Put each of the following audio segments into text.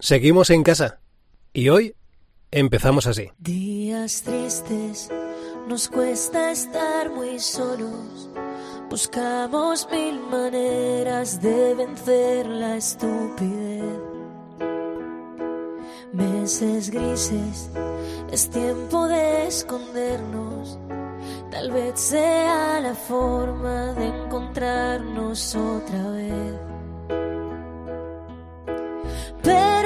Seguimos en casa. Y hoy empezamos así. Días tristes, nos cuesta estar muy solos. Buscamos mil maneras de vencer la estupidez. Meses grises, es tiempo de escondernos. Tal vez sea la forma de encontrarnos otra vez.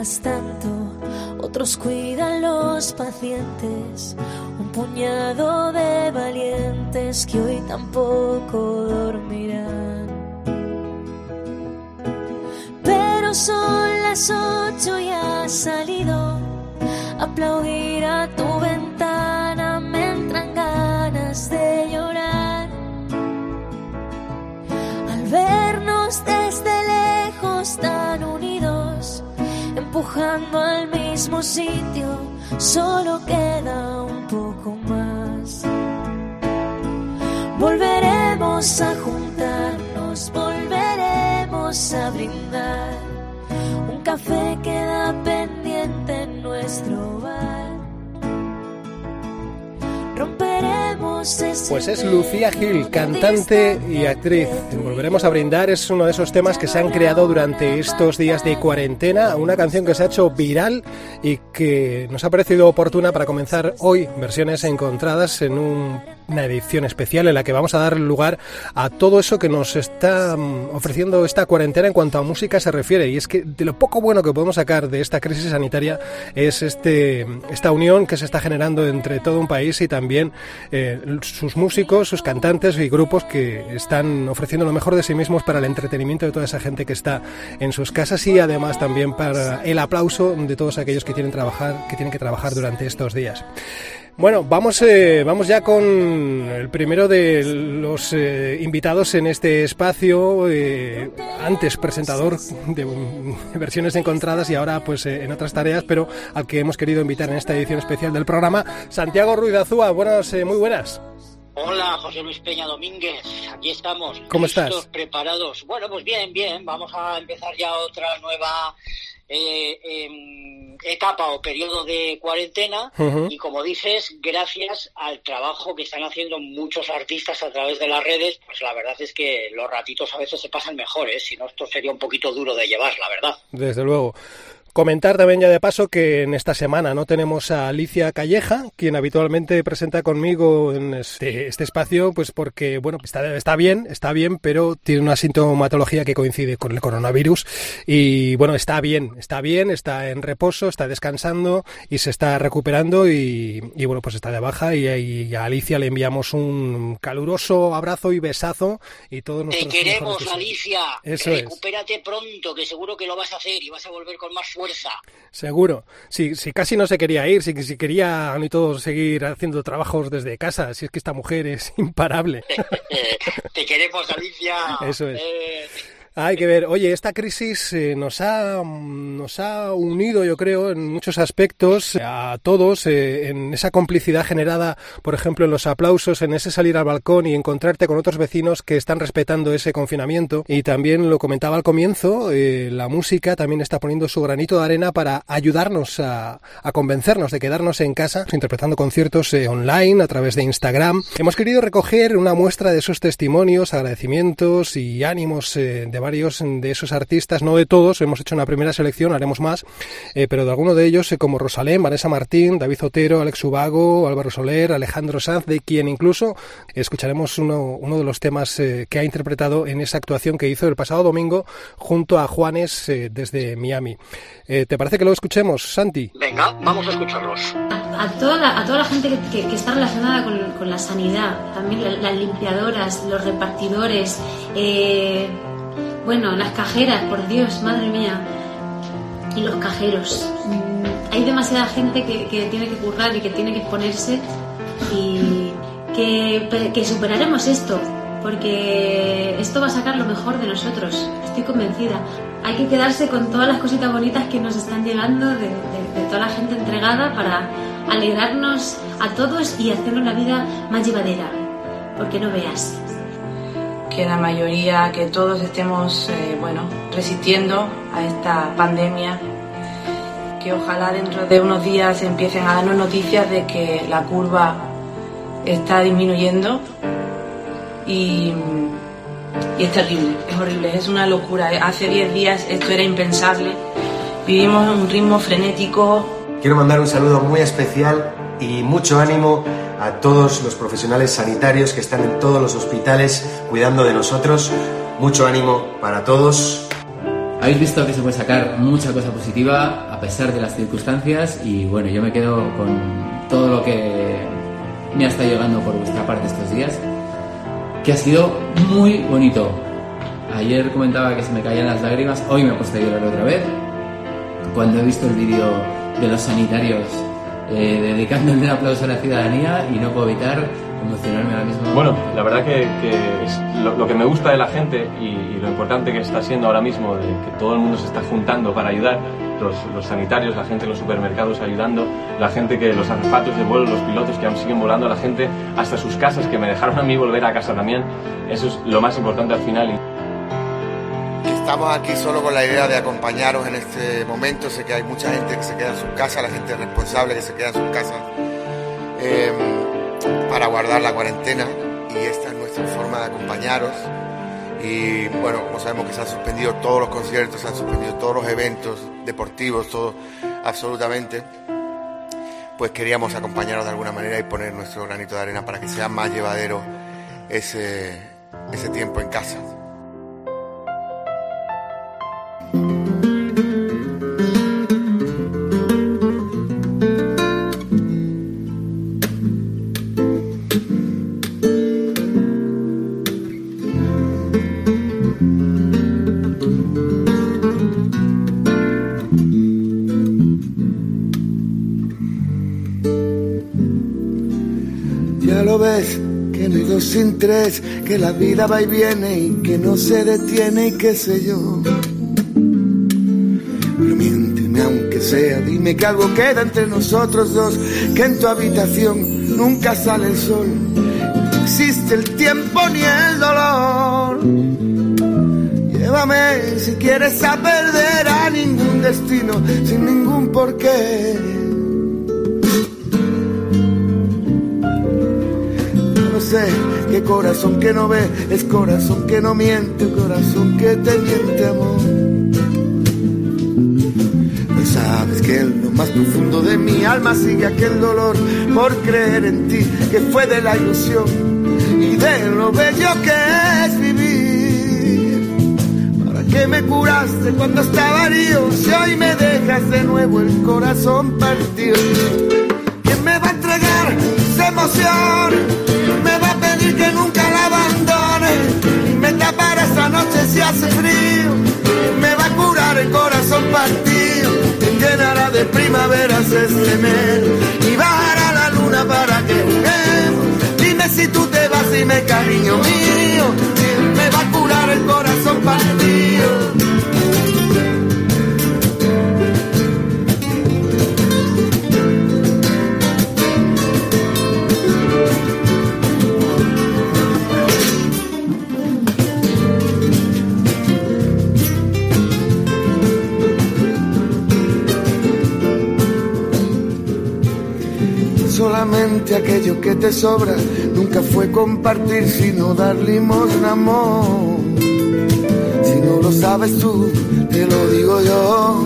Tanto, otros cuidan los pacientes, un puñado de valientes que hoy tampoco dormirán. Pero son las ocho y has salido. Aplaudir a tu ventana empujando al mismo sitio, solo queda un poco más. Volveremos a juntarnos, volveremos a brindar. Un café queda pendiente en nuestro Pues es Lucía Gil, cantante y actriz. Volveremos a brindar, es uno de esos temas que se han creado durante estos días de cuarentena, una canción que se ha hecho viral y que nos ha parecido oportuna para comenzar hoy versiones encontradas en un- una edición especial en la que vamos a dar lugar a todo eso que nos está mm, ofreciendo esta cuarentena en cuanto a música se refiere. Y es que de lo poco bueno que podemos sacar de esta crisis sanitaria es este, esta unión que se está generando entre todo un país y también eh, sus músicos, sus cantantes y grupos que están ofreciendo lo mejor de sí mismos para el entretenimiento de toda esa gente que está en sus casas y además también para el aplauso de todos aquellos que tienen trabajar, que tienen que trabajar durante estos días. Bueno, vamos, eh, vamos ya con el primero de los eh, invitados en este espacio, eh, antes presentador de versiones encontradas y ahora pues eh, en otras tareas, pero al que hemos querido invitar en esta edición especial del programa, Santiago Ruiz Azúa. Buenas, eh, muy buenas. Hola, José Luis Peña Domínguez, aquí estamos. ¿Cómo estás? preparados. Bueno, pues bien, bien. Vamos a empezar ya otra nueva eh, em, etapa o periodo de cuarentena. Y como dices, gracias al trabajo que están haciendo muchos artistas a través de las redes, pues la verdad es que los ratitos a veces se pasan mejor, ¿eh? Si no, esto sería un poquito duro de llevar, la verdad. Desde luego. Comentar también ya de paso que en esta semana no tenemos a Alicia Calleja, quien habitualmente presenta conmigo en este, este espacio, pues porque, bueno, está, está bien, está bien, pero tiene una sintomatología que coincide con el coronavirus y, bueno, está bien, está bien, está en reposo, está descansando y se está recuperando y, y, bueno, pues está de baja y, y a Alicia le enviamos un caluroso abrazo y besazo y todos Te nuestros queremos, deseos. Alicia. Eso es. Recupérate pronto, que seguro que lo vas a hacer y vas a volver con más fuerza. Seguro. Si, si casi no se quería ir, si, si quería ni todo seguir haciendo trabajos desde casa, si es que esta mujer es imparable. Te queremos, Alicia. Eso es. Eh, Hay que ver, oye, esta crisis eh, nos, ha, nos ha unido, yo creo, en muchos aspectos a todos, eh, en esa complicidad generada, por ejemplo, en los aplausos, en ese salir al balcón y encontrarte con otros vecinos que están respetando ese confinamiento. Y también lo comentaba al comienzo, eh, la música también está poniendo su granito de arena para ayudarnos a, a convencernos de quedarnos en casa, interpretando conciertos eh, online a través de Instagram. Hemos querido recoger una muestra de esos testimonios, agradecimientos y ánimos eh, de varios de esos artistas, no de todos, hemos hecho una primera selección, haremos más, eh, pero de alguno de ellos, como Rosalén, Vanessa Martín, David Otero, Alex Ubago, Álvaro Soler, Alejandro Sanz, de quien incluso escucharemos uno, uno de los temas que ha interpretado en esa actuación que hizo el pasado domingo junto a Juanes desde Miami. ¿Te parece que lo escuchemos, Santi? Venga, vamos a escucharlos. A, toda, la, a toda la gente que, está relacionada con, con, la sanidad, también las limpiadoras, los repartidores, eh, bueno, las cajeras, por Dios, madre mía, y los cajeros. Mm, hay demasiada gente que, que tiene que currar y que tiene que exponerse y que, que superaremos esto, porque esto va a sacar lo mejor de nosotros, estoy convencida. Hay que quedarse con todas las cositas bonitas que nos están llegando de, de toda la gente entregada para alegrarnos a todos y hacernos la vida más llevadera, porque no veas. Que la mayoría, que todos estemos, eh, bueno, resistiendo a esta pandemia, que ojalá dentro de unos días empiecen a darnos noticias de que la curva está disminuyendo y, y es terrible, es horrible, es una locura. Hace 10 días esto era impensable. Vivimos en un ritmo frenético, Quiero mandar un saludo muy especial y mucho ánimo a todos los profesionales sanitarios que están en todos los hospitales cuidando de nosotros. Mucho ánimo para todos. Habéis visto que se puede sacar mucha cosa positiva a pesar de las circunstancias y bueno, yo me quedo con todo lo que me ha estado llegando por vuestra parte estos días, que ha sido muy bonito. Ayer comentaba que se me caían las lágrimas, hoy me he puesto a llorar otra vez. Cuando he visto el vídeo de los sanitarios, eh, dedicándole un aplauso a la ciudadanía y no puedo evitar emocionarme ahora mismo. Bueno, la verdad que, es lo, que me gusta de la gente y, lo importante que está siendo ahora mismo, de que todo el mundo se está juntando para ayudar, los, sanitarios, la gente en los supermercados ayudando, la gente que los azafatos de vuelo, los pilotos que aún siguen volando, la gente hasta sus casas que me dejaron a mí volver a casa también, eso es lo más importante al final. Estamos aquí solo con la idea de acompañaros en este momento. Sé que hay mucha gente que se queda en sus casas, la gente responsable que se queda en sus casas em, para guardar la cuarentena y esta es nuestra forma de acompañaros. Y bueno, como sabemos que se han suspendido todos los conciertos, se han suspendido todos los eventos deportivos, todo absolutamente, pues queríamos acompañaros de alguna manera y poner nuestro granito de arena para que sea más llevadero ese, ese tiempo en casa. Que la vida va y viene y que no se detiene y qué sé yo sea. Dime que algo queda entre nosotros dos, que en tu habitación nunca sale el sol. No existe el tiempo ni el dolor. Llévame si quieres a perder a ningún destino, sin ningún porqué. Sé qué corazón que no ve, es corazón que no miente, corazón que te miente amor. Sabes que en lo más profundo de mi alma sigue aquel dolor por creer en ti, que fue de la ilusión y de lo bello que es vivir. ¿Para qué me curaste cuando estaba herido? Si hoy me dejas de nuevo el corazón partido. ¿Quién me va a entregar esa emoción? ¿Quién me que nunca la abandone? Me tapará esta noche si hace frío. ¿Quién me va a curar el corazón partido? llenará de primaveras este mes y bajará la luna para que juguemos. Dime si tú te vas, y me cariño mío, me va a curar el corazón partido. Solamente aquello que te sobra. Nunca fue compartir, sino dar limosna, amor. Sino lo sabes tú, te lo digo yo.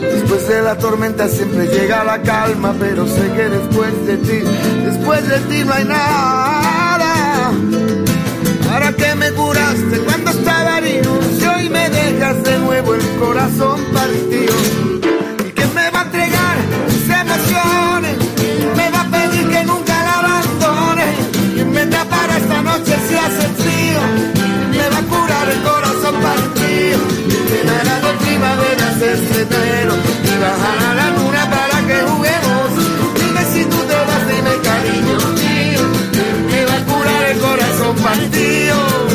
Después de la tormenta siempre llega la calma, pero sé que después de ti, después de ti no hay nada. Ahora que me curaste cuando estaba herido, si hoy me dejas de nuevo el corazón partido, ¿y quién me va a entregar sus emociones? Me va a curar el corazón partido. Me dará de primavera este enero y bajará la luna para que juguemos. Dime si tú te vas, dime cariño mío. Me va a curar el corazón partido.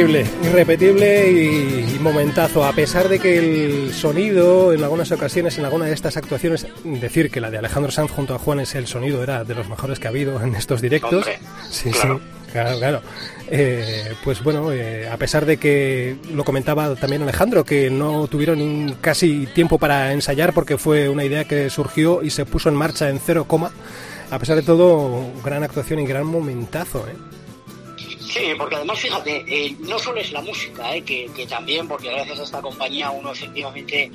Irrepetible, irrepetible y, y momentazo. A pesar de que el sonido, en algunas ocasiones, en alguna de estas actuaciones, decir que la de Alejandro Sanz junto a Juanes, el sonido era de los mejores que ha habido en estos directos. Hombre, sí, claro. sí. Claro, claro. Eh, pues bueno, eh, a pesar de que lo comentaba también Alejandro, que no tuvieron casi tiempo para ensayar porque fue una idea que surgió y se puso en marcha en cero coma, a pesar de todo, gran actuación y gran momentazo. ¿eh? Sí, porque además, fíjate, eh, no solo es la música, eh, que, que también, porque gracias a esta compañía uno efectivamente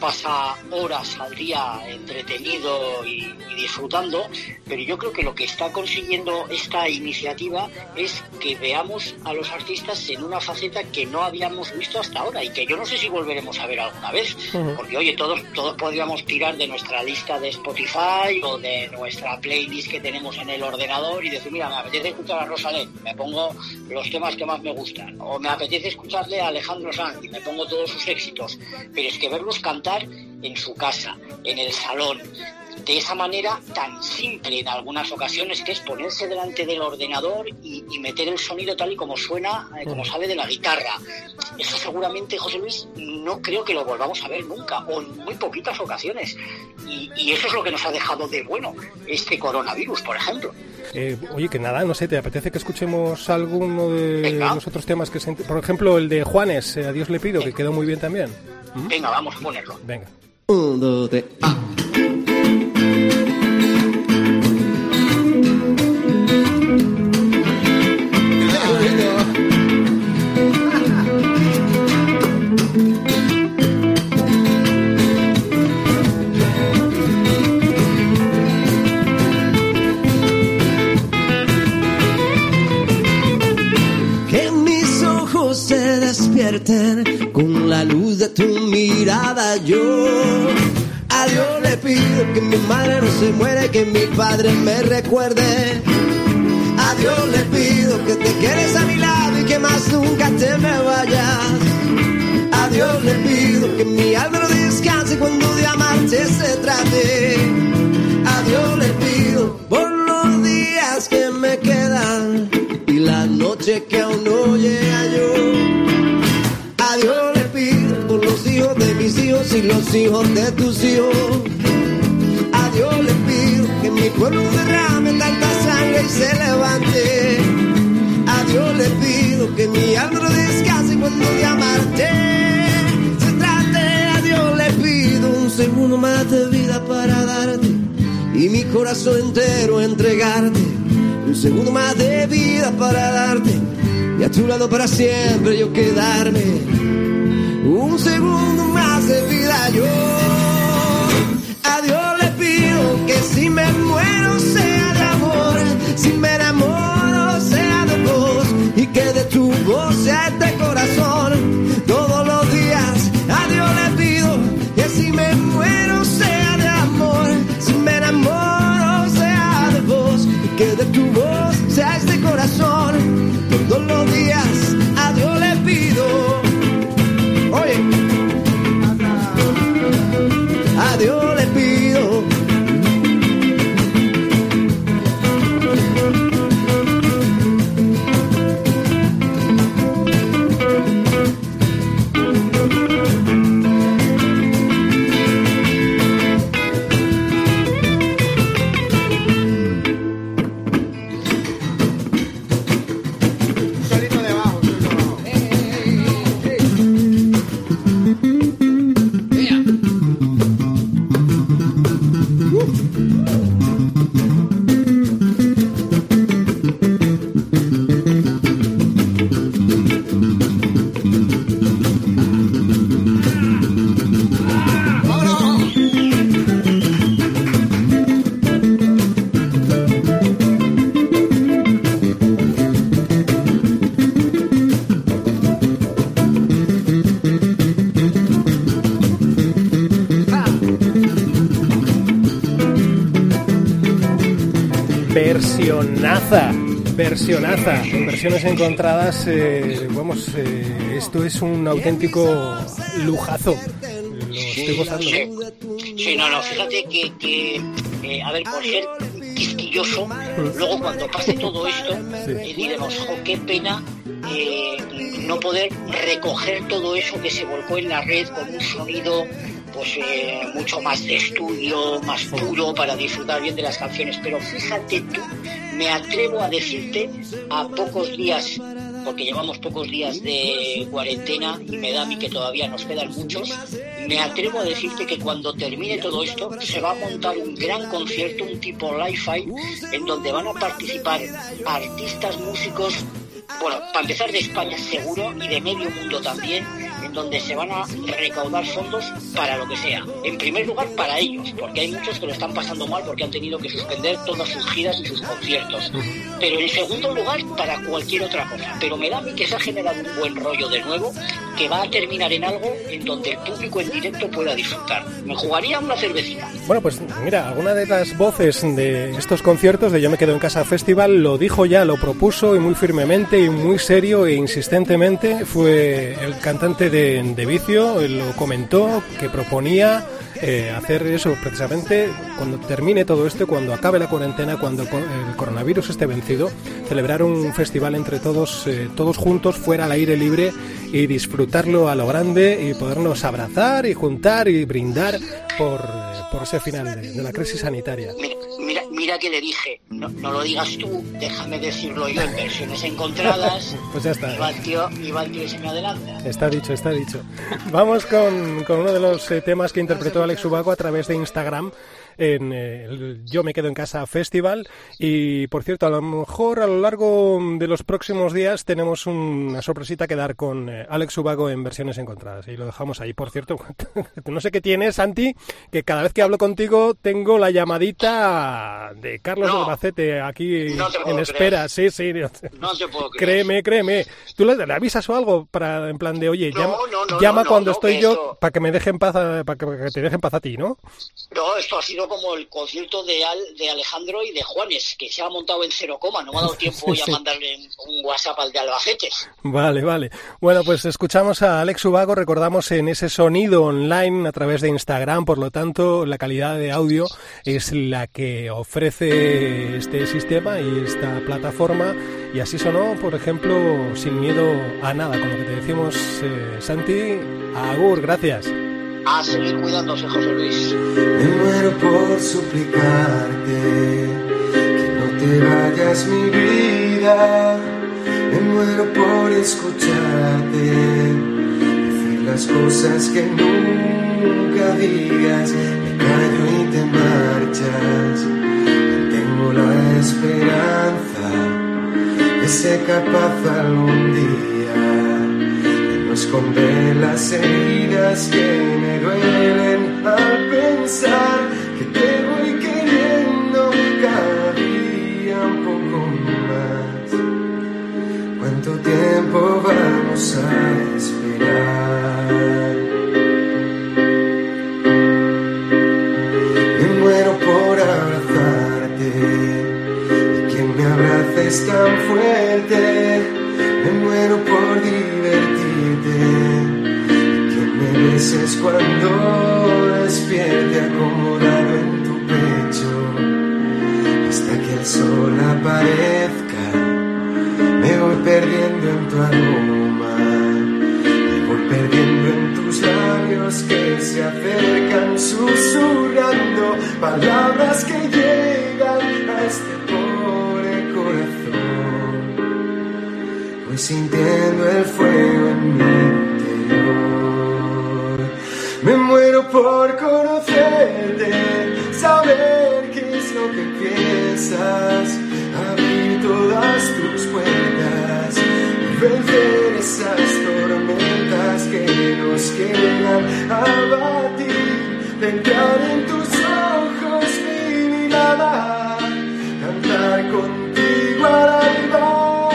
pasa horas al día entretenido y, y disfrutando, pero yo creo que lo que está consiguiendo esta iniciativa es que veamos a los artistas en una faceta que no habíamos visto hasta ahora y que yo no sé si volveremos a ver alguna vez, porque oye, todos, todos podríamos tirar de nuestra lista de Spotify o de nuestra playlist que tenemos en el ordenador y decir, mira, me apetece escuchar a Rosalén, me pongo los temas que más me gustan, o me apetece escucharle a Alejandro Sanz y me pongo todos sus éxitos, pero es que verlos cantar en su casa, en el salón, de esa manera tan simple en algunas ocasiones que es ponerse delante del ordenador y, y meter el sonido tal y como suena, eh, como sale de la guitarra. Eso seguramente, José Luis, no creo que lo volvamos a ver nunca, o en muy poquitas ocasiones. Y, y eso es lo que nos ha dejado de bueno este coronavirus, por ejemplo. Eh, oye, que nada, no sé, ¿te apetece que escuchemos alguno de Venga. los otros temas que se... Por ejemplo, el de Juanes, eh, A Dios le pido, que quedó muy bien también. Venga, vamos a ponerlo. Venga. Un, dos, tres, ah. Con la luz de tu mirada. Yo a Dios le pido que mi madre no se muera que mi padre me recuerde. A Dios le pido que te quedes a mi lado y que más nunca te me vayas. A Dios le pido que mi alma no descanse cuando de amarte se trate. A Dios le pido por los días que me quedan y la noche que aún no llega los hijos de tus hijos. A Dios le pido que mi pueblo derrame tanta sangre y se levante. A Dios le pido que mi alma no descanse cuando de amarte se trate. A Dios le pido un segundo más de vida para darte y mi corazón entero entregarte. Un segundo más de vida para darte y a tu lado para siempre yo quedarme. Un segundo yo. A Dios le pido que si me muero sea de amor, versionaza, versionaza, versiones encontradas, eh, vamos, eh, esto es un auténtico lujazo. Lo estoy gozando. Sí, Sí, no, no, fíjate que, que, eh, a ver, por ser quisquilloso, luego cuando pase todo esto, eh, diremos, jo, qué pena eh, no poder recoger todo eso que se volcó en la red con un sonido pues eh, mucho más de estudio, más puro para disfrutar bien de las canciones. Pero fíjate tú, me atrevo a decirte a pocos días, porque llevamos pocos días de cuarentena y me da a mí que todavía nos quedan muchos, me atrevo a decirte que cuando termine todo esto se va a montar un gran concierto, un tipo li-fi, en donde van a participar artistas, músicos, bueno, para empezar de España seguro y de medio mundo también, donde se van a recaudar fondos para lo que sea. En primer lugar, para ellos, porque hay muchos que lo están pasando mal porque han tenido que suspender todas sus giras y sus conciertos. Pero en segundo lugar, para cualquier otra cosa. Pero me da a mí que se ha generado un buen rollo de nuevo que va a terminar en algo en donde el público en directo pueda disfrutar. Me jugaría una cervecita. Bueno, pues mira, alguna de las voces de estos conciertos de Yo me quedo en casa festival lo dijo ya, lo propuso y muy firmemente y muy serio e insistentemente fue el cantante de, de Vicio, lo comentó, que proponía eh, hacer eso precisamente cuando termine todo esto, cuando acabe la cuarentena, cuando el coronavirus esté vencido, celebrar un festival entre todos, eh, todos juntos, fuera al aire libre y disfrutarlo a lo grande y podernos abrazar y juntar y brindar por, por ese final de, de la crisis sanitaria. Mira, que le dije, no, no lo digas tú, déjame decirlo yo en versiones encontradas. Pues ya está. Y va el tío, y va el tío y se me adelanta. Está dicho, está dicho. Vamos con, con uno de los eh, temas que interpretó Alex Ubago a través de Instagram en eh, el Yo me quedo en casa festival y por cierto a lo mejor a lo largo de los próximos días tenemos una sorpresita que dar con eh, Alex Ubago en versiones encontradas y lo dejamos ahí por cierto no sé qué tienes Santi que cada vez que hablo contigo tengo la llamadita de Carlos No. Albacete aquí No en espera sí sí No te puedo creer. Créeme, créeme. ¿Tú le, le avisas o algo para en plan de, oye, No, llama, no, no, llama no, cuando no, estoy yo para que me deje en paz, para que, te deje en paz a ti, ¿no? No, esto ha sido como el concierto de, Al- de Alejandro y de Juanes, que se ha montado en cero coma. No me ha dado tiempo hoy a Sí. mandarle un WhatsApp al de Albacete. Vale, vale. Bueno, pues escuchamos a Alex Ubago, recordamos en ese sonido online a través de Instagram, por lo tanto, la calidad de audio es la que ofrece este sistema y esta plataforma. Y así sonó, por ejemplo, sin miedo a nada, con lo que te decimos, eh, Santi. Agur, gracias. A seguir cuidándose, José Luis. Me muero por suplicarte que no te vayas mi vida. Me muero por escucharte decir las cosas que nunca digas. Me callo y te marchas. Tengo la esperanza de ser capaz algún día esconder las heridas que me duelen al pensar que te voy queriendo cada día un poco más. ¿Cuánto tiempo vamos a esperar? Me muero por abrazarte y que me abraces tan fuerte. Cuando despierte acomodado en tu pecho hasta que el sol aparezca. Me voy perdiendo en tu aroma, me voy perdiendo en tus labios que se acercan susurrando palabras que llegan a este pobre corazón. Voy sintiendo el fuego piensas, abrir todas tus puertas, vencer esas tormentas que nos quedan a batir, entrar en tus ojos mi mirada, cantar contigo al alba,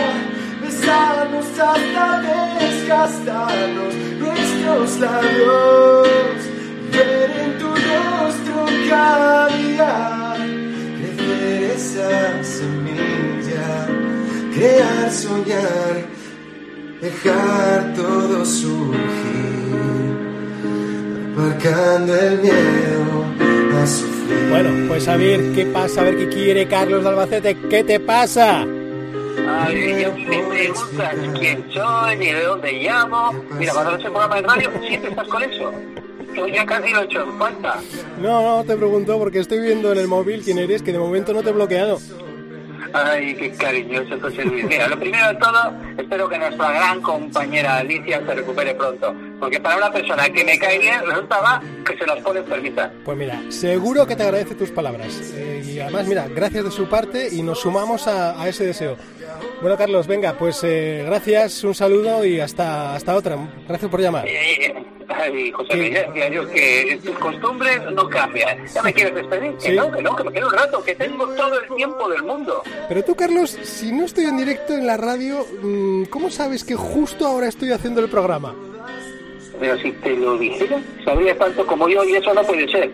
besarnos hasta desgastarnos nuestros labios, soñar, dejar todo surgir, aparcando el miedo a sufrir. Bueno, pues a ver qué pasa, a ver qué quiere Carlos de Albacete. ¿Qué te pasa? Ay, yo me preguntas quién soy, ni de dónde llamo. Mira, cuando haces un programa de radio, siempre estás con eso. Yo ya casi lo he hecho en falta. No, no, te pregunto porque estoy viendo en el móvil quién eres, que de momento no te he bloqueado. Ay, qué cariñoso José Luis. Mira, lo primero de todo, espero que nuestra gran compañera Alicia se recupere pronto. Porque para una persona que me cae bien, resulta va que se nos pone enfermita. Pues mira, seguro que te agradece tus palabras. Eh, y además, mira, gracias de su parte y nos sumamos a ese deseo. Bueno, Carlos, venga, pues eh, gracias, un saludo y hasta, hasta otra. Gracias por llamar. Eh, Ay, José decía yo que tus costumbres no cambian. ¿Ya me quieres despedir? Que no, que no, que me quedo un rato, que tengo todo el tiempo del mundo. Pero tú, Carlos, si no estoy en directo en la radio, mm, ¿cómo sabes que justo ahora estoy haciendo el programa? Pero si te lo dijera, sabrías tanto como yo y eso no puede ser.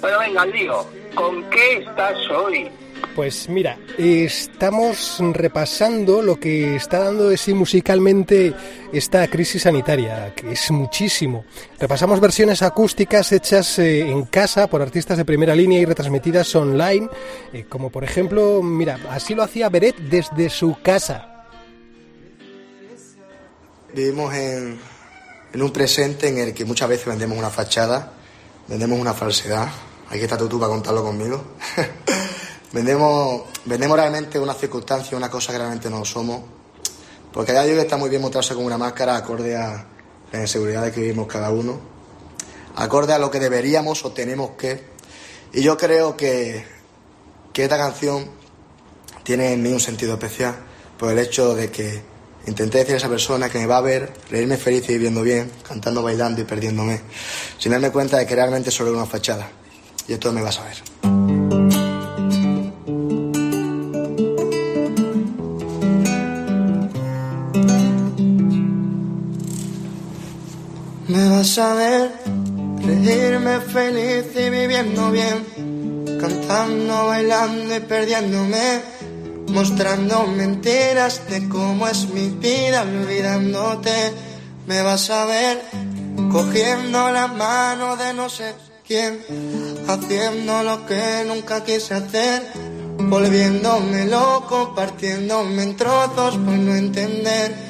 Pero venga, al lío. ¿Con qué estás hoy? Pues mira, estamos repasando lo que está dando de sí musicalmente esta crisis sanitaria, que es muchísimo. Repasamos versiones acústicas hechas eh, en casa por artistas de primera línea y retransmitidas online, eh, como por ejemplo, mira, así lo hacía Beret desde su casa. Vivimos en, un presente en el que muchas veces vendemos una fachada, vendemos una falsedad. Aquí está tú para contarlo conmigo. vendemos, vendemos realmente una circunstancia, una cosa que realmente no somos. Porque a día de hoy está muy bien mostrarse con una máscara acorde a las inseguridades que vivimos cada uno, acorde a lo que deberíamos o tenemos que. Y yo creo que, que esta canción tiene en mí un sentido especial por el hecho de que intenté decir a esa persona que me va a ver, reírme feliz y viviendo bien, cantando, bailando y perdiéndome, sin darme cuenta de que realmente solo era una fachada. Y esto me va a saber. A ver reírme feliz y viviendo bien, cantando, bailando y perdiéndome, mostrando mentiras de cómo es mi vida, olvidándote. Me vas a ver cogiendo la mano de no sé quién, haciendo lo que nunca quise hacer, volviéndome loco, partiéndome en trozos por no entender.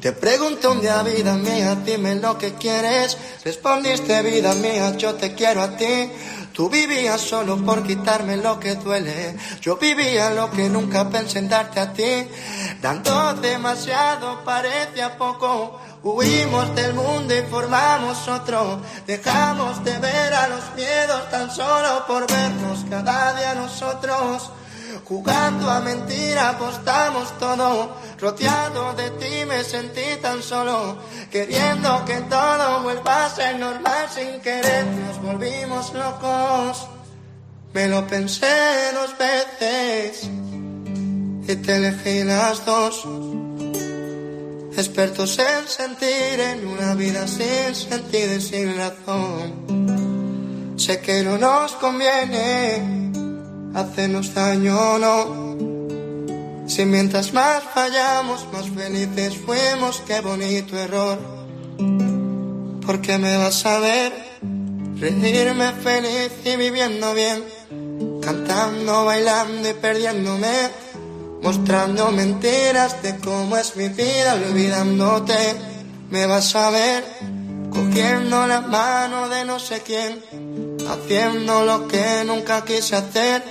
Te pregunté un día, vida mía, dime lo que quieres. Respondiste, vida mía, yo te quiero a ti. Tú vivías solo por quitarme lo que duele. Yo vivía lo que nunca pensé en darte a ti. Dando demasiado parecía poco. Huimos del mundo y formamos otro. Dejamos de ver a los miedos tan solo por vernos cada día nosotros. Jugando a mentira apostamos todo, rodeado de ti me sentí tan solo, queriendo que todo vuelva a ser normal sin querer, nos volvimos locos. Me lo pensé dos veces y te elegí las dos. Expertos en sentir en una vida sin sentido y sin razón. Sé que no nos conviene hacernos daño no. Si mientras más fallamos, más felices fuimos, qué bonito error. Porque me vas a ver reírme feliz y viviendo bien, cantando, bailando y perdiéndome, mostrando mentiras de cómo es mi vida, olvidándote. Me vas a ver cogiendo la mano de no sé quién, haciendo lo que nunca quise hacer,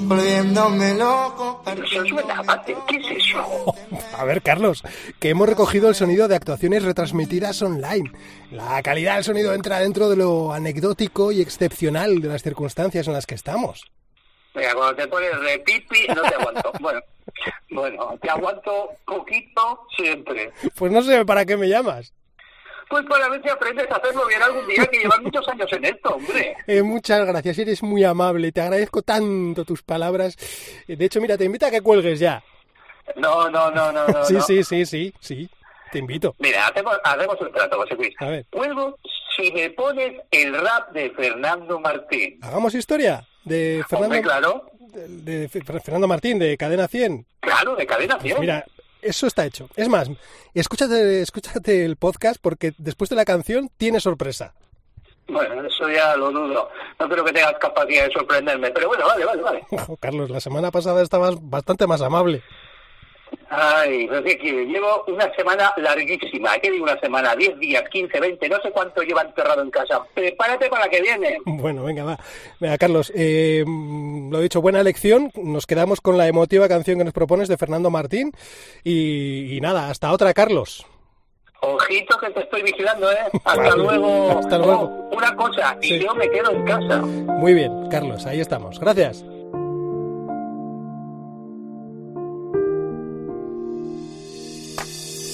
volviéndome loco. ¿Qué es eso? A ver, Carlos, que hemos recogido el sonido de actuaciones retransmitidas online. La calidad del sonido entra dentro de lo anecdótico y excepcional de las circunstancias en las que estamos. Mira, cuando te pones de pipi, no te aguanto. Bueno, bueno, te aguanto poquito siempre. Pues no sé para qué me llamas. Pues para ver si aprendes a hacerlo bien algún día, que llevas muchos años en esto, hombre. Eh, muchas gracias, eres muy amable, te agradezco tanto tus palabras. Eh, De hecho, mira, te invito a que cuelgues ya. No, no, no, no, no. sí, no. sí, sí, sí, sí, te invito. Mira, hacemos, hacemos un trato, José Luis. A ver. Cuelgo si me pones el rap de Fernando Martín. ¿Hagamos historia? De Fernando... Hombre, claro. de Fernando Martín, de Cadena 100. Claro, de Cadena 100. Pues mira, eso está hecho. Es más, escúchate, escúchate el podcast porque después de la canción tiene sorpresa. Bueno, eso ya lo dudo. No creo que tengas capacidad de sorprenderme, pero bueno, vale, vale, vale. Carlos, la semana pasada estabas bastante más amable. Ay, no sé qué Llevo una semana larguísima. ¿Qué digo una semana? 10 días, 15, 20, no sé cuánto lleva enterrado en casa. Prepárate para la que viene. Bueno, venga, va. Venga, Carlos, eh, lo he dicho, buena elección. Nos quedamos con la emotiva canción que nos propones de Fernando Martín. Y, nada, hasta otra, Carlos. Ojito que te estoy vigilando, ¿eh? Hasta luego. Hasta luego. Oh, una cosa, y yo me quedo en casa. Muy bien, Carlos, ahí estamos. Gracias.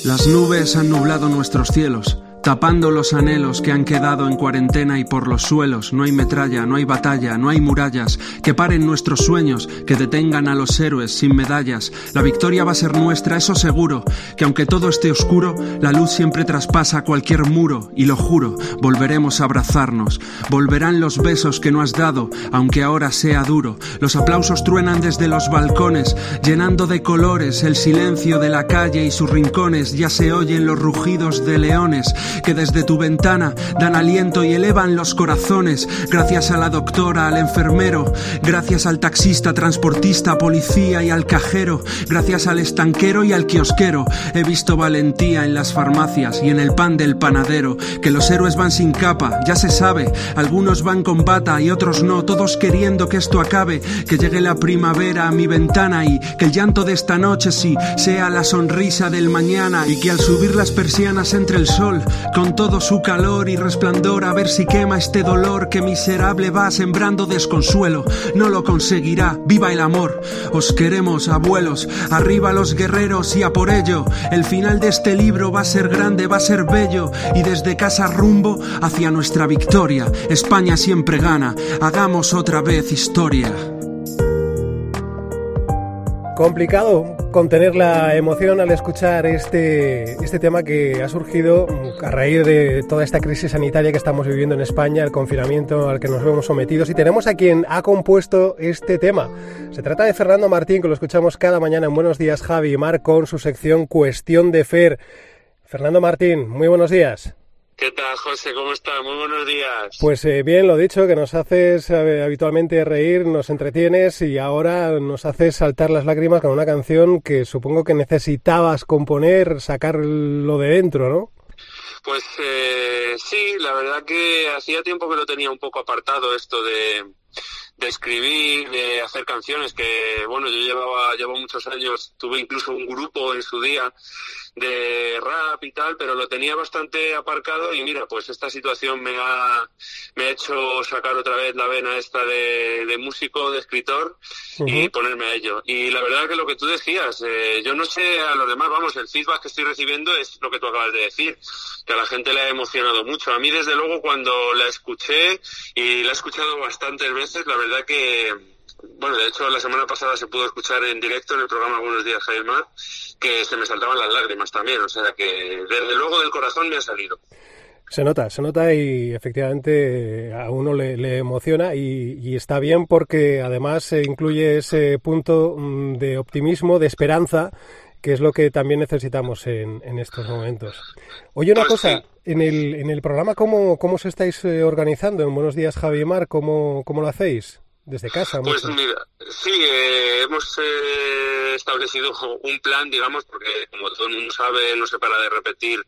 Las nubes han nublado nuestros cielos tapando los anhelos que han quedado en cuarentena y por los suelos. No hay metralla, no hay batalla, no hay murallas que paren nuestros sueños, que detengan a los héroes sin medallas. La victoria va a ser nuestra, eso seguro, que aunque todo esté oscuro, la luz siempre traspasa cualquier muro y lo juro, volveremos a abrazarnos. Volverán los besos que no has dado, aunque ahora sea duro. Los aplausos truenan desde los balcones, llenando de colores el silencio de la calle y sus rincones. Ya se oyen los rugidos de leones que desde tu ventana dan aliento y elevan los corazones. Gracias a la doctora, al enfermero, gracias al taxista, transportista, policía y al cajero, gracias al estanquero y al kiosquero. He visto valentía en las farmacias y en el pan del panadero, que los héroes van sin capa, ya se sabe, algunos van con bata y otros no, todos queriendo que esto acabe, que llegue la primavera a mi ventana y que el llanto de esta noche sí sea la sonrisa del mañana y que al subir las persianas entre el sol con todo su calor y resplandor a ver si quema este dolor que miserable va sembrando desconsuelo. No lo conseguirá, viva el amor. Os queremos, abuelos, arriba los guerreros y a por ello. El final de este libro va a ser grande, va a ser bello y desde casa rumbo hacia nuestra victoria. España siempre gana, hagamos otra vez historia. Complicado contener la emoción al escuchar este, este tema que ha surgido a raíz de toda esta crisis sanitaria que estamos viviendo en España, el confinamiento al que nos vemos sometidos. Y tenemos a quien ha compuesto este tema. Se trata de Fernando Martín, que lo escuchamos cada mañana en Buenos Días Javi y Mar con su sección Cuestión de Fer. Fernando Martín, muy buenos días. ¿Qué tal, José? ¿Cómo estás? Muy buenos días. Pues eh, bien, lo dicho, que nos haces eh, habitualmente reír, nos entretienes y ahora nos haces saltar las lágrimas con una canción que supongo que necesitabas componer, sacarlo de dentro, ¿no? Pues eh, sí, la verdad que hacía tiempo que lo tenía un poco apartado esto de, de escribir, de hacer canciones, que bueno, yo llevaba, llevo muchos años, tuve incluso un grupo en su día de rap y tal, pero lo tenía bastante aparcado y mira, pues esta situación me ha, me ha hecho sacar otra vez la vena esta de, de músico, de escritor y ponerme a ello. Y la verdad que lo que tú decías, eh, yo no sé a los demás, vamos, el feedback que estoy recibiendo es lo que tú acabas de decir, que a la gente le ha emocionado mucho. A mí desde luego cuando la escuché y la he escuchado bastantes veces, la verdad que bueno, de hecho la semana pasada se pudo escuchar en directo en el programa Buenos Días Jaime que se me saltaban las lágrimas también, o sea que desde luego del corazón me ha salido. Se nota, se nota y efectivamente a uno le, emociona y, está bien porque además incluye ese punto mm, de optimismo, de esperanza, que es lo que también necesitamos en, estos momentos. Oye, una pues cosa, en, el, en el programa, ¿cómo, ¿cómo os estáis eh, organizando? En Buenos Días, Javi Mar, ¿cómo, cómo lo hacéis? Desde casa. Pues mira, sí, eh, hemos eh, establecido un plan, digamos, porque como todo el mundo sabe, no se para de repetir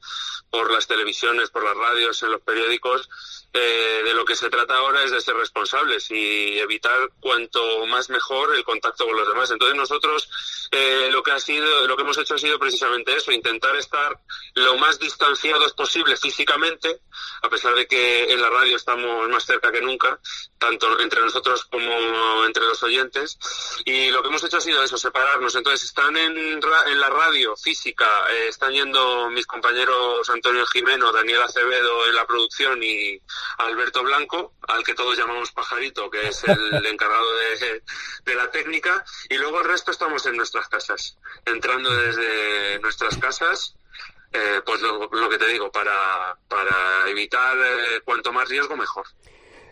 por las televisiones, por las radios, en los periódicos, eh, de lo que se trata ahora es de ser responsables y evitar cuanto más mejor el contacto con los demás. Entonces nosotros eh, lo que ha sido, lo que hemos hecho ha sido precisamente eso, intentar estar lo más distanciados posible físicamente, a pesar de que en la radio estamos más cerca que nunca, tanto entre nosotros como entre los oyentes. Y lo que hemos hecho ha sido eso, separarnos. Entonces están en, en la radio física, eh, están yendo mis compañeros Antonio Jimeno, Daniel Acevedo en la producción y Alberto Blanco, al que todos llamamos Pajarito, que es el encargado de, la técnica, y luego el resto estamos en nuestras casas, entrando desde nuestras casas. Eh, pues lo, que te digo, para, para evitar eh, cuanto más riesgo, mejor.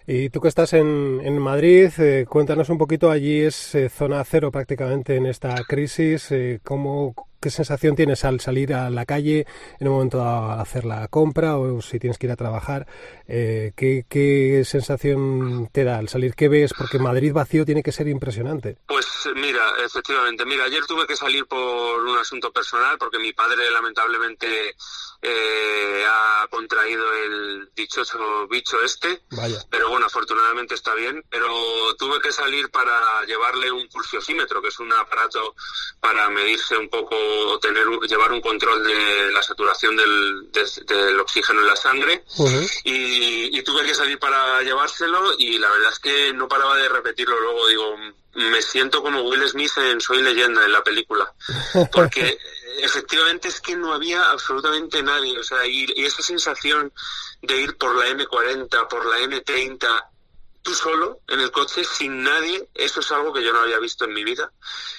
Y tú que estás en, en Madrid, eh, cuéntanos un poquito, allí es zona cero prácticamente en esta crisis, ¿cómo, ¿qué sensación tienes al salir a la calle en un momento a hacer la compra o si tienes que ir a trabajar? Eh, ¿qué, ¿Qué sensación te da al salir? ¿Qué ves? Porque Madrid vacío tiene que ser impresionante. Pues mira, efectivamente, mira, ayer tuve que salir por un asunto personal porque mi padre lamentablemente eh, ha contraído el dichoso bicho este, Vaya. pero bueno, afortunadamente está bien. Pero tuve que salir para llevarle un pulsiosímetro, que es un aparato para medirse un poco o tener llevar un control de la saturación del, del oxígeno en la sangre. Y, y tuve que salir para llevárselo y la verdad es que no paraba de repetirlo luego. Digo, me siento como Will Smith en Soy leyenda en la película. Porque efectivamente es que no había absolutamente nadie. O sea, y, y esa sensación de ir por la M40, por la M30, tú solo en el coche sin nadie, eso es algo que yo no había visto en mi vida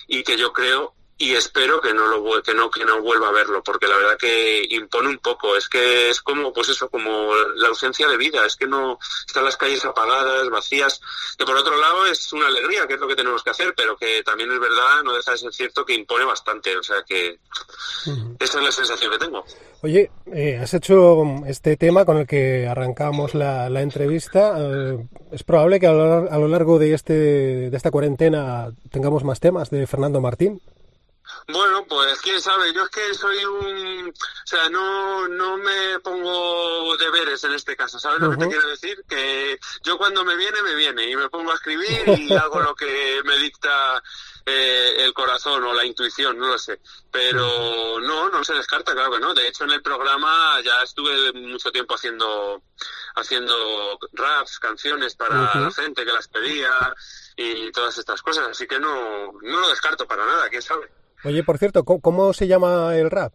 y que yo creo y espero que no lo que no que no vuelva a verlo porque la verdad que impone un poco. Es que es como pues eso como la ausencia de vida. Es que no están las calles apagadas vacías. Que por otro lado es una alegría que es lo que tenemos que hacer pero que también es verdad no deja de ser cierto que impone bastante. O sea que esa es la sensación que tengo. Oye, eh, has hecho este tema con el que arrancamos la, la entrevista. eh, es probable que a lo, a lo largo de, este, de esta cuarentena tengamos más temas de Fernando Martín. Bueno, pues quién sabe, yo es que soy un... O sea, no, no me pongo deberes en este caso, ¿sabes lo que te quiero decir? Que yo cuando me viene, me viene y me pongo a escribir y hago lo que me dicta eh, el corazón o la intuición, no lo sé. Pero no, no se descarta, claro que no. De hecho, en el programa ya estuve mucho tiempo haciendo, haciendo raps, canciones para la gente que las pedía y todas estas cosas, así que no, no lo descarto para nada, quién sabe. Oye, por cierto, ¿cómo, cómo se llama el rap?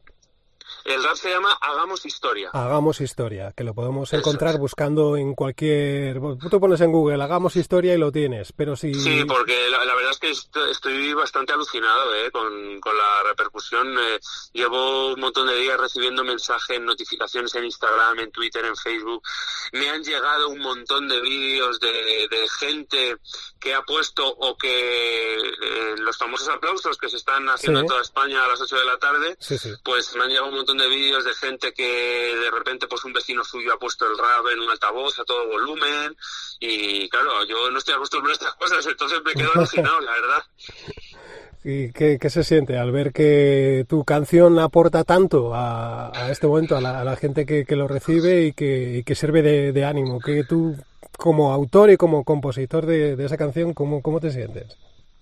El rap se llama Hagamos Historia. Hagamos historia, que lo podemos encontrar buscando en cualquier... Tú pones en Google, hagamos historia y lo tienes, pero si... Sí, porque la, la verdad es que est- estoy bastante alucinado ¿eh? con, con la repercusión. eh, llevo un montón de días recibiendo mensajes, notificaciones en Instagram, en Twitter, en Facebook. Me han llegado un montón de vídeos de, de gente que ha puesto o que eh, los famosos aplausos que se están haciendo Sí. en toda España a las 8 de la tarde, Sí, sí. pues me han llegado un montón de vídeos de gente que de repente pues un vecino suyo ha puesto el rap en un altavoz a todo volumen y claro, yo no estoy acostumbrado a estas cosas, entonces me quedo alucinado, la verdad. ¿Y qué, qué se siente al ver que tu canción aporta tanto a, a este momento, a la, a la gente que, que lo recibe y que, y que sirve de, de ánimo? Que tú, como autor y como compositor de, de esa canción, ¿cómo, ¿cómo te sientes?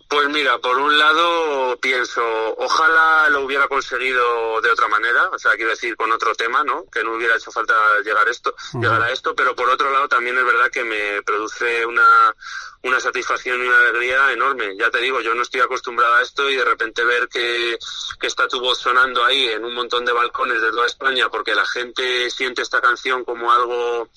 Pues mira, por un lado pienso, ojalá lo hubiera conseguido de otra manera, o sea, quiero decir, con otro tema, ¿no? Que no hubiera hecho falta llegar esto, llegar a esto, pero por otro lado también es verdad que me produce una, una satisfacción y una alegría enorme. Ya te digo, yo no estoy acostumbrado a esto y de repente ver que, que está tu voz sonando ahí en un montón de balcones de toda España porque la gente siente esta canción como algo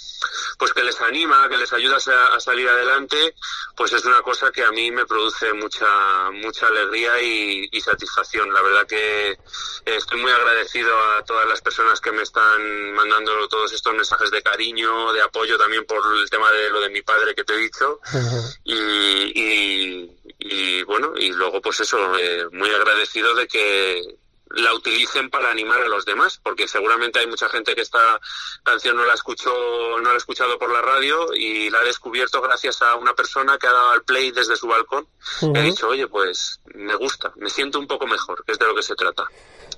pues que les anima, que les ayuda a, a salir adelante, pues es una cosa que a mí me produce mucha mucha alegría y, y satisfacción. La verdad que eh, estoy muy agradecido a todas las personas que me están mandando todos estos mensajes de cariño, de apoyo también por el tema de lo de mi padre que te he dicho y, y, y, bueno y luego pues eso eh, muy agradecido de que la utilicen para animar a los demás porque seguramente hay mucha gente que esta canción no la escuchó no la ha escuchado por la radio y la ha descubierto gracias a una persona que ha dado al play desde su balcón y ha Ujú. dicho oye pues me gusta me siento un poco mejor que es de lo que se trata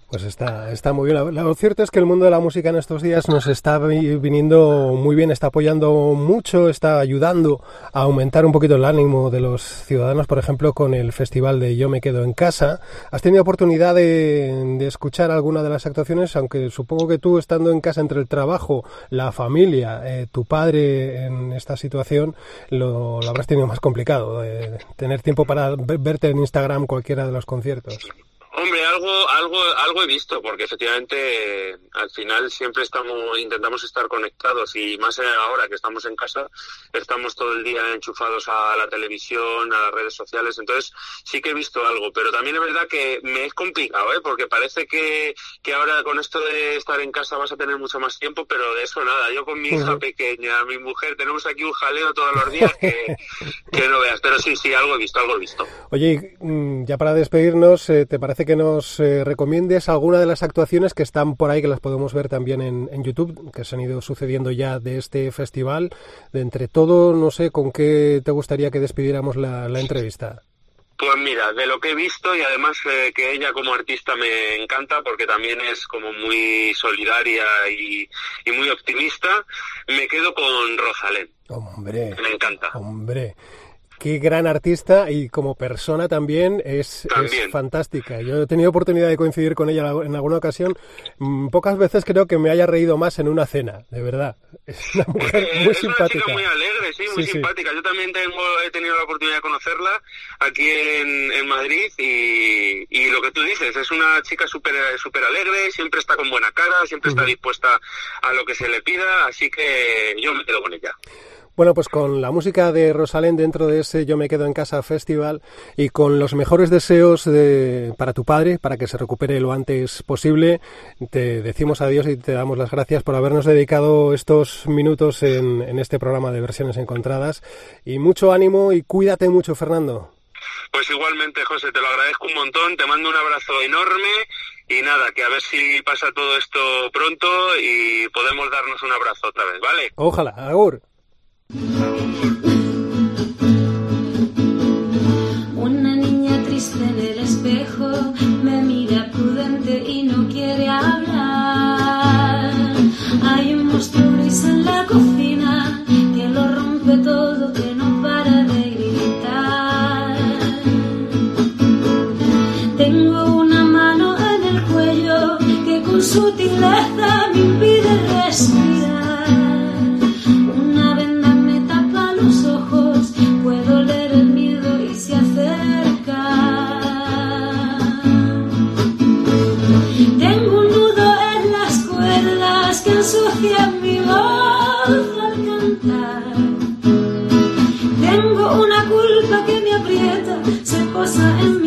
Pues está, está muy bien. Lo cierto es que el mundo de la música en estos días nos está vi- viniendo muy bien, está apoyando mucho, está ayudando a aumentar un poquito el ánimo de los ciudadanos, por ejemplo, con el festival de Yo me quedo en casa. ¿Has tenido oportunidad de, de escuchar alguna de las actuaciones? Aunque supongo que tú, estando en casa entre el trabajo, la familia, eh, tu padre en esta situación, lo, habrás tenido más complicado, eh, tener tiempo para ve- verte en Instagram cualquiera de los conciertos. Hombre, algo, algo, algo he visto, porque efectivamente eh, al final siempre estamos, intentamos estar conectados y más ahora que estamos en casa, estamos todo el día enchufados a la televisión, a las redes sociales, entonces sí que he visto algo, pero también es verdad que me es complicado, ¿eh? porque parece que, que ahora con esto de estar en casa vas a tener mucho más tiempo, pero de eso nada, yo con mi hija pequeña, mi mujer, tenemos aquí un jaleo todos los días que, que no veas, pero sí, sí, algo he visto, algo he visto. Oye, mm, ya para despedirnos, eh, ¿te parece que nos eh, recomiendes alguna de las actuaciones que están por ahí, que las podemos ver también en, en, YouTube, que se han ido sucediendo ya de este festival? De entre todo, no sé, ¿con qué te gustaría que despidiéramos la, la entrevista? Pues mira, de lo que he visto y además eh, que ella como artista me encanta porque también es como muy solidaria y, y muy optimista, me quedo con Rosalén. Hombre. Me encanta. Hombre qué gran artista y como persona también es, También. es fantástica. Yo he tenido oportunidad de coincidir con ella en alguna ocasión. Mm, Pocas veces creo que me haya reído más en una cena, de verdad. Es una mujer Eh, muy es una simpática. chica muy alegre, sí, muy Sí, sí. simpática. Yo también tengo, he tenido la oportunidad de conocerla aquí en, en Madrid y, y lo que tú dices, es una chica súper súper alegre, siempre está con buena cara, siempre está dispuesta a lo que se le pida, así que yo me quedo con ella. Bueno, pues con la música de Rosalén dentro de ese Yo me quedo en casa festival y con los mejores deseos de- para tu padre, para que se recupere lo antes posible, te decimos adiós y te damos las gracias por habernos dedicado estos minutos en, en este programa de versiones encontradas. Y mucho ánimo y cuídate mucho, Fernando. Pues igualmente, José, te lo agradezco un montón, te mando un abrazo enorme y nada, que a ver si pasa todo esto pronto y podemos darnos un abrazo otra vez, ¿vale? Ojalá, Agur. Una niña triste en el espejo me mira prudente y no quiere hablar. Hay un monstruo gris en la cocina que lo rompe todo, que no para de gritar. Tengo una mano en el cuello que con sutileza me impide respirar. Ensucian mi voz al cantar. Tengo una culpa que me aprieta, se posa en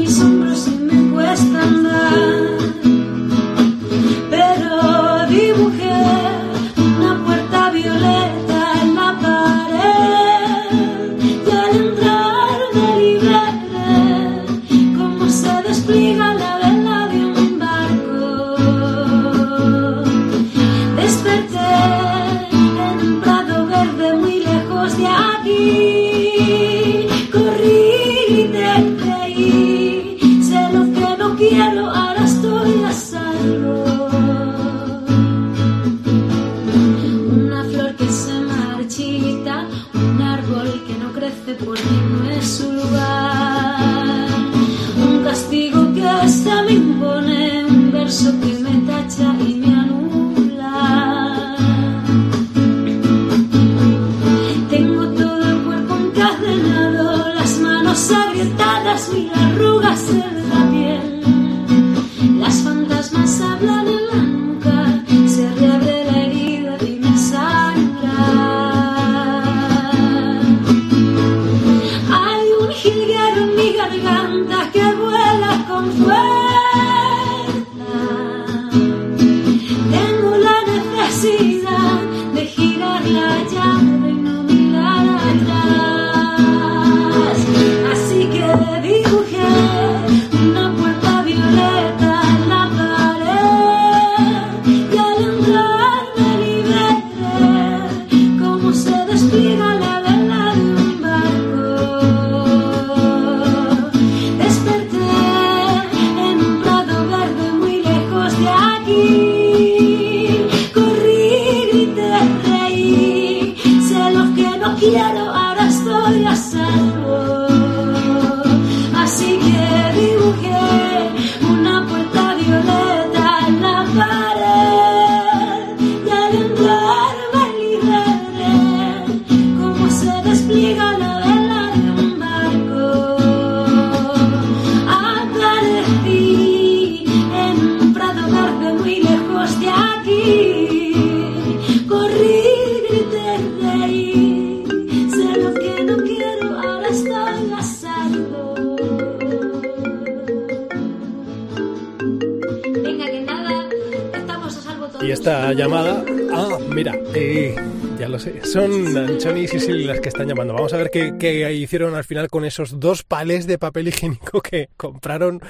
están llamando. Vamos a ver qué, qué hicieron al final con esos dos palés de papel higiénico que compraron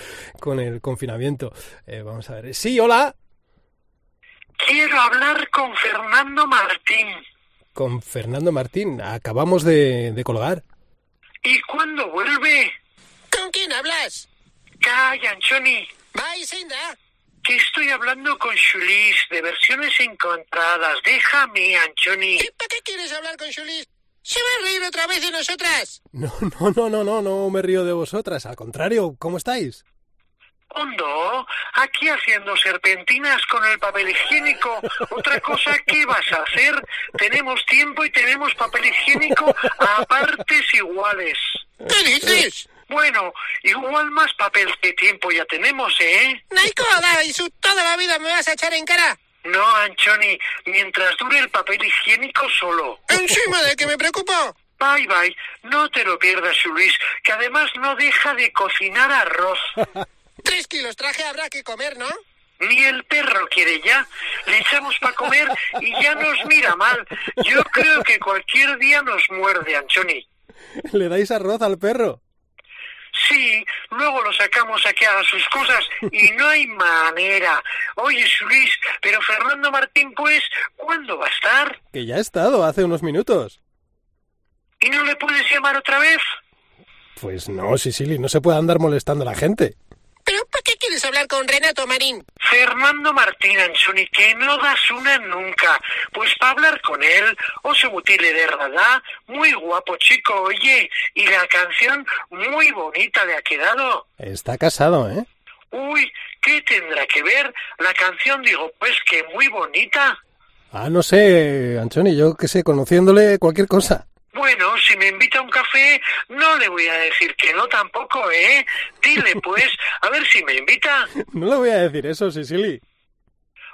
con el confinamiento. Eh, vamos a ver. Sí, hola. Quiero hablar con Fernando Martín. Con Fernando Martín. Acabamos de, de colgar. ¿Y cuándo vuelve? ¿Con quién hablas? Calla, Anchoni. Vai, Senda. Que estoy hablando con Chulis de versiones encontradas. Déjame, Anchoni. ¿Y para qué quieres hablar con Chulis? ¿Se va a reír otra vez de nosotras? No, no, no, no, no, no me río de vosotras. Al contrario, ¿cómo estáis? Hondo, aquí haciendo serpentinas con el papel higiénico. Otra cosa, ¿qué vas a hacer? Tenemos tiempo y tenemos papel higiénico a partes iguales. ¿Qué dices? Bueno, igual más papel que tiempo ya tenemos, ¿eh? Naicoda, y su toda la vida me vas a echar en cara. No, Anchoni, mientras dure el papel higiénico solo. Encima de que me preocupo. Bye, bye. No te lo pierdas, Luis, que además no deja de cocinar arroz. Tres kilos traje habrá que comer, ¿no? Ni el perro quiere ya. Le echamos para comer y ya nos mira mal. Yo creo que cualquier día nos muerde, Anchoni. ¿Le dais arroz al perro? Sí, luego lo sacamos a que haga sus cosas y no hay manera. Oye, Luis, pero Fernando Martín, pues, ¿cuándo va a estar? Que ya ha estado hace unos minutos. ¿Y no le puedes llamar otra vez? Pues no, Sicily, no se puede andar molestando a la gente. ¿Pero para qué quieres hablar con Renato Marín? Fernando Martín Anchoni, que no das una nunca. Pues para hablar con él, o se mutile de verdad, muy guapo chico, oye, y la canción muy bonita le ha quedado. Está casado, ¿eh? Uy, ¿qué tendrá que ver? La canción, digo, pues que muy bonita. Ah, no sé, Anchoni, yo qué sé, conociéndole cualquier cosa. Bueno, si me invita a un café, no le voy a decir que no tampoco, ¿eh? Dile, pues, a ver si me invita. No le voy a decir eso, Sicily.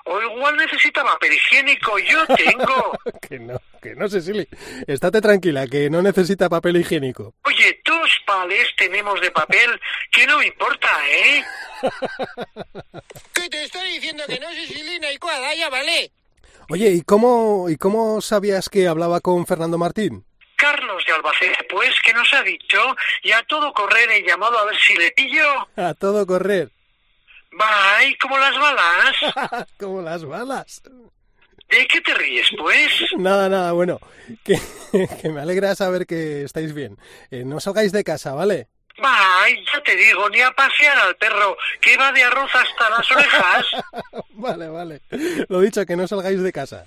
O igual necesita papel higiénico, yo tengo. que no, que no, Sicily. Estate tranquila, que no necesita papel higiénico. Oye, dos pales tenemos de papel, que no me importa, ¿eh? ¿Qué te estoy diciendo que no, Sicilina y cuadra, ya vale. Oye, ¿y cómo, ¿y cómo sabías que hablaba con Fernando Martín? Carlos de Albacete, pues, que nos ha dicho, y a todo correr he llamado a ver si le pillo. A todo correr. Bye, como las balas. como las balas. ¿De qué te ríes, pues? Nada, nada, bueno, que, que me alegra saber que estáis bien. Eh, no salgáis de casa, ¿vale? Bye, ya te digo, ni a pasear al perro, que va de arroz hasta las orejas. vale, vale. Lo dicho, que no salgáis de casa.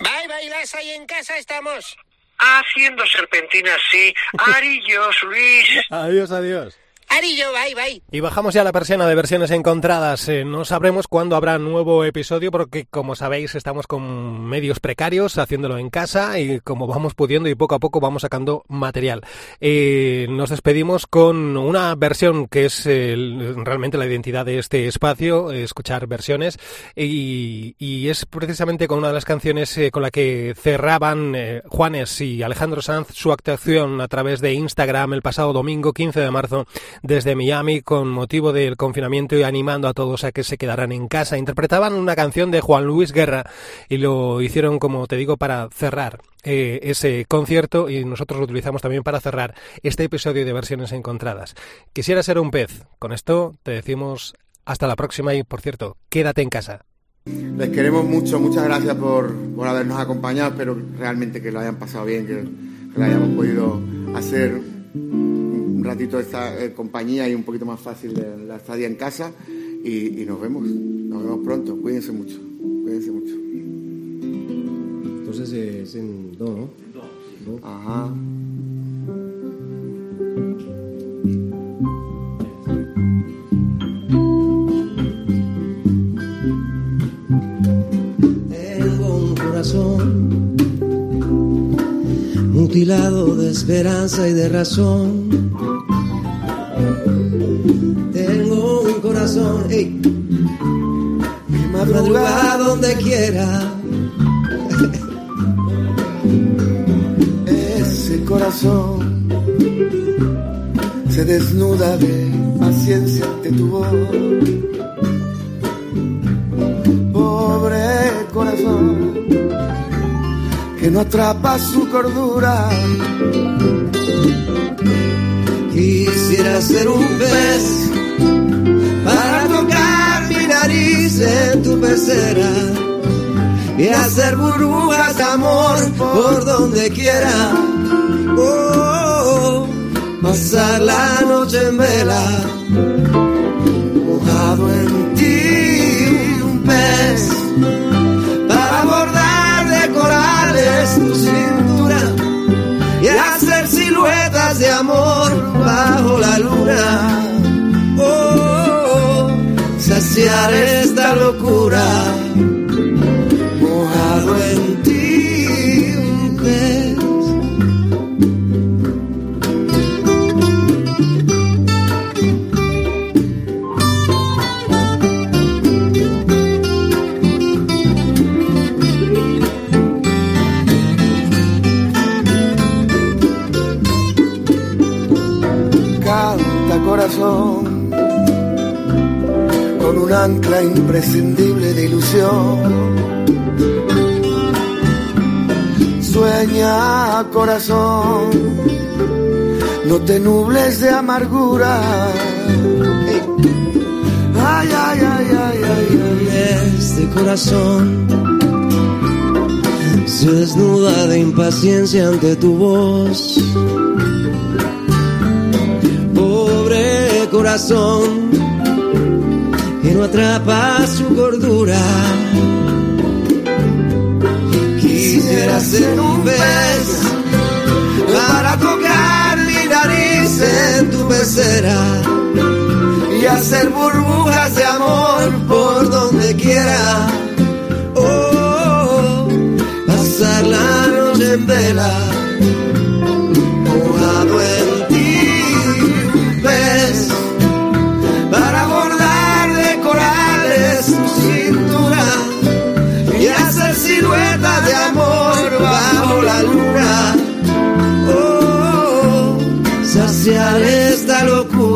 Bye, bailas ahí en casa estamos. Haciendo serpentinas, sí. Arillos, Luis. Adiós, adiós. Y bajamos ya la persiana de versiones encontradas. Eh, no sabremos cuándo habrá nuevo episodio porque, como sabéis, estamos con medios precarios haciéndolo en casa y como vamos pudiendo y poco a poco vamos sacando material. Eh, nos despedimos con una versión que es eh, realmente la identidad de este espacio, escuchar versiones, y, es precisamente con una de las canciones con la que cerraban Juanes y Alejandro Sanz su actuación a través de Instagram el pasado domingo 15 de marzo desde Miami con motivo del confinamiento y animando a todos a que se quedaran en casa. Interpretaban una canción de Juan Luis Guerra y lo hicieron, como te digo, para cerrar eh, ese concierto y nosotros lo utilizamos también para cerrar este episodio de versiones encontradas. Quisiera ser un pez. Con esto te decimos hasta la próxima y, por cierto, quédate en casa. Les queremos mucho, muchas gracias por, por habernos acompañado, espero realmente que lo hayan pasado bien, que, que lo hayamos podido hacer un ratito de esta eh, compañía y un poquito más fácil de la estadía en casa y, y, nos vemos, nos vemos pronto, cuídense mucho, cuídense mucho. Entonces es en do, ¿no? Do. Ajá. Mutilado de esperanza y de razón. Tengo un corazón, hey, que madruga donde quiera. Ese corazón se desnuda de paciencia ante tu voz. Que no atrapa su cordura. Quisiera ser un pez para tocar mi nariz en tu pecera y hacer burbujas de amor por donde quiera. Oh, pasar la noche en vela, mojado en ti, tu cintura y hacer siluetas de amor bajo la luna. Oh, saciar esta locura, con un ancla imprescindible de ilusión. Sueña corazón, no te nubles de amargura. Ay, ay, ay, ay, ay, ay. Este corazón se desnuda de impaciencia ante tu voz. Que no atrapa su cordura. Quisiera ser un pez para tocar mi nariz en tu pecera y hacer burbujas de amor por donde quiera. Oh, pasar la noche en vela, Oh, saciar esta locura